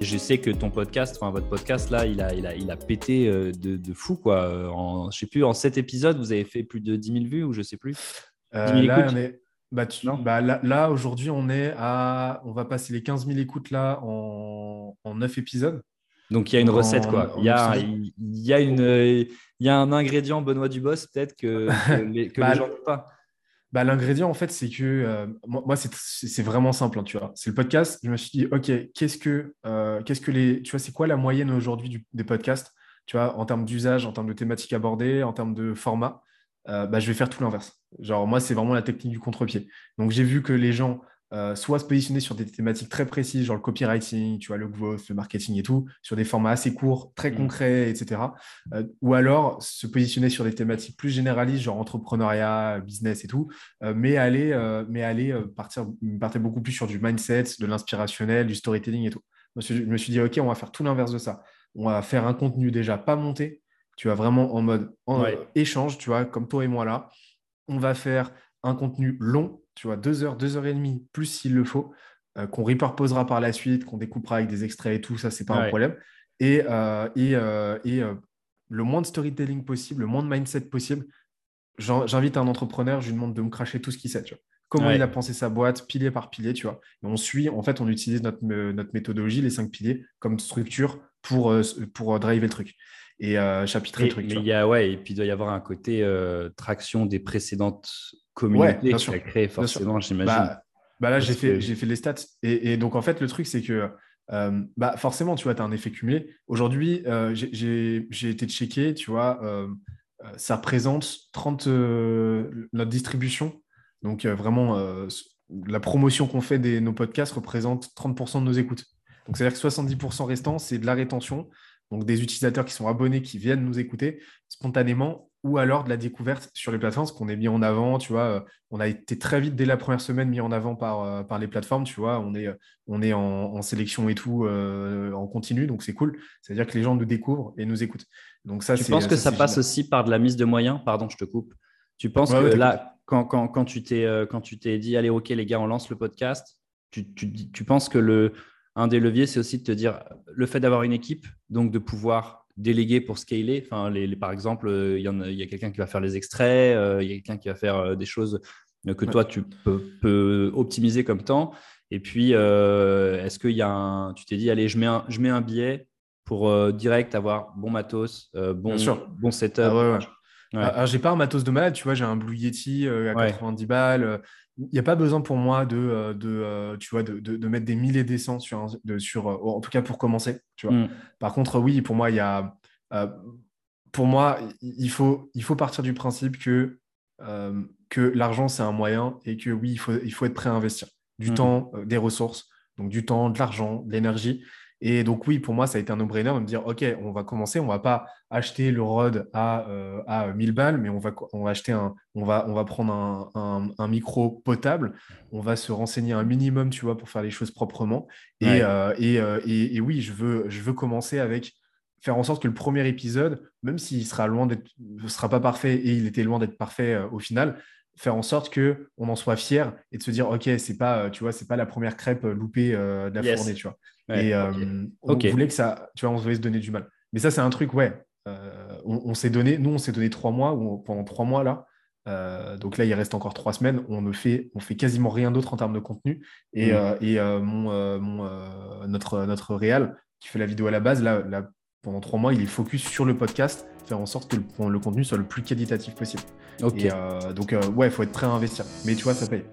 Je sais que ton podcast, enfin votre podcast là, il a, il a, il a pété euh, de, de fou quoi. En, je sais plus, en 7 épisodes, vous avez fait plus de 10 000 vues ou je sais plus? 10 Euh, 000 là, écoutes? on est, bah, tu- Non? bah, là, là, aujourd'hui, on est à, on va passer les 15 000 écoutes là en, en 9 épisodes. Donc il y a une En- recette quoi. Il y a, épisode. il il y a une, euh, il y a un ingrédient Benoît Dubos peut-être que, que les, que Bah, les gens n'ont pas. Bah, l'ingrédient, en fait, c'est que euh, moi, c'est vraiment simple, hein, tu vois. C'est le podcast. Je me suis dit, OK, qu'est-ce que, euh, qu'est-ce que les, tu vois, c'est quoi la moyenne aujourd'hui des podcasts, tu vois, en termes d'usage, en termes de thématiques abordées, en termes de format? Euh, bah, je vais faire tout l'inverse. Genre, moi, c'est vraiment la technique du contre-pied. Donc, j'ai vu que les gens euh, soit se positionner sur des thématiques très précises, genre le copywriting, tu vois, le growth, le marketing et tout, sur des formats assez courts, très Mm. concrets, etc. Euh, ou alors se positionner sur des thématiques plus généralistes, genre entrepreneuriat, business et tout, euh, mais aller, mais aller partir, partir beaucoup plus sur du mindset, de l'inspirationnel, du storytelling et tout. Je me suis, je me suis dit, OK, on va faire tout l'inverse de ça. On va faire un contenu déjà pas monté, tu vois, vraiment en mode en- Ouais. échange, tu vois, comme toi et moi là. On va faire un contenu long, tu vois, deux heures, deux heures et demie, plus s'il le faut, euh, qu'on repurposera par la suite, qu'on découpera avec des extraits et tout, ça, c'est pas un problème. Et, euh, et, euh, et le moins de storytelling possible, le moins de mindset possible. J'invite un entrepreneur, je lui demande de me cracher tout ce qu'il sait, tu vois. Comment Ouais. il a pensé sa boîte, pilier par pilier, tu vois. Et on suit, en fait, on utilise notre, notre méthodologie, les cinq piliers, comme structure pour, pour driver le truc. Et chapitrer Et- le truc. mais il y a, ouais, et puis il doit y avoir un côté traction des précédentes communautés bien qui sûr. a créé Bien sûr. forcément, j'imagine. Bah, bah là, j'ai fait, que- j'ai fait les stats. Et, et donc, en fait, le truc, c'est que euh, bah, forcément, tu vois, tu as un effet cumulé. Aujourd'hui, euh, j'ai- été checké, tu vois, euh, ça représente 30, euh, notre distribution. Donc, vraiment, la promotion qu'on fait de nos podcasts représente 30% de nos écoutes. Donc, c'est-à-dire que 70% restant, c'est de la rétention. Donc, des utilisateurs qui sont abonnés, qui viennent nous écouter spontanément, ou alors de la découverte sur les plateformes, parce qu'on est mis en avant, tu vois. euh, On a été très vite, dès la première semaine, mis en avant par, euh, par les plateformes, tu vois. On est, on est en, en sélection et tout, euh, en continu, donc c'est cool. C'est-à-dire que les gens nous découvrent et nous écoutent. Donc ça, Tu penses que ça passe génial. aussi par de la mise de moyens? Pardon, je te coupe. Tu penses Ouais, que ouais, là, quand, quand, quand tu t'es euh, quand tu t'es dit, allez, ok, les gars, on lance le podcast, tu, tu penses que le, un des leviers, c'est aussi de te dire le fait d'avoir une équipe, donc de pouvoir déléguer pour scaler. Enfin, les, les- par exemple, euh, il y, en a, il y a quelqu'un qui va faire les extraits, euh, il y a quelqu'un qui va faire euh, des choses que Ouais. toi, tu peux, peux optimiser comme temps. Et puis, est-ce qu'il y a un. Tu t'es dit, allez, je mets un, je mets un billet pour direct avoir bon matos, bon, setup. Ah ouais, ouais. Ouais. Alors, j'ai pas un matos de malade, tu vois, j'ai un Blue Yeti euh, à Ouais. 90 balles. euh, Il n'y a pas besoin pour moi de, euh, de, euh, tu vois, de, de- de mettre des milliers et des cents sur, un- de, sur euh, en tout cas pour commencer, tu vois. Mm. Par contre, oui, pour moi, il y a, euh, pour moi, il faut, il faut partir du principe que, euh, que l'argent, c'est un moyen et que oui, il faut, il faut être prêt à investir du Mhm. temps, euh, des ressources, donc du temps, de l'argent, de l'énergie. Et donc, oui, pour moi, ça a été un no-brainer de me dire, OK, on va commencer, on va pas acheter le ROD à, euh, à 1000 balles, mais on va, on va acheter un, on va, on va prendre un, un- un micro potable, on va se renseigner un minimum, tu vois, pour faire les choses proprement. Et, Ouais. euh, et, euh, et- et oui, je veux, je veux commencer avec faire en sorte que le premier épisode, même s'il sera loin d'être, ne sera pas parfait et il était loin d'être parfait euh, au final, faire en sorte que on en soit fier et de se dire ok c'est pas euh, tu vois c'est pas la première crêpe euh, loupée euh, de la Yes. fournée tu vois. Ouais, et euh, on voulait que ça tu vois on voulait se donner du mal. Mais ça c'est un truc ouais euh, on, on s'est donné nous on s'est donné trois mois ou pendant trois mois là. Donc là il reste encore trois semaines. On ne fait on fait quasiment rien d'autre en termes de contenu. Et, Mm. et mon, mon, notre notre réal qui fait la vidéo à la base là, là pendant trois mois il est focus sur le podcast faire en sorte que le, le contenu soit le plus qualitatif possible Ok. et euh, donc, euh, ouais, il faut être prêt à investir. Mais tu vois, ça paye.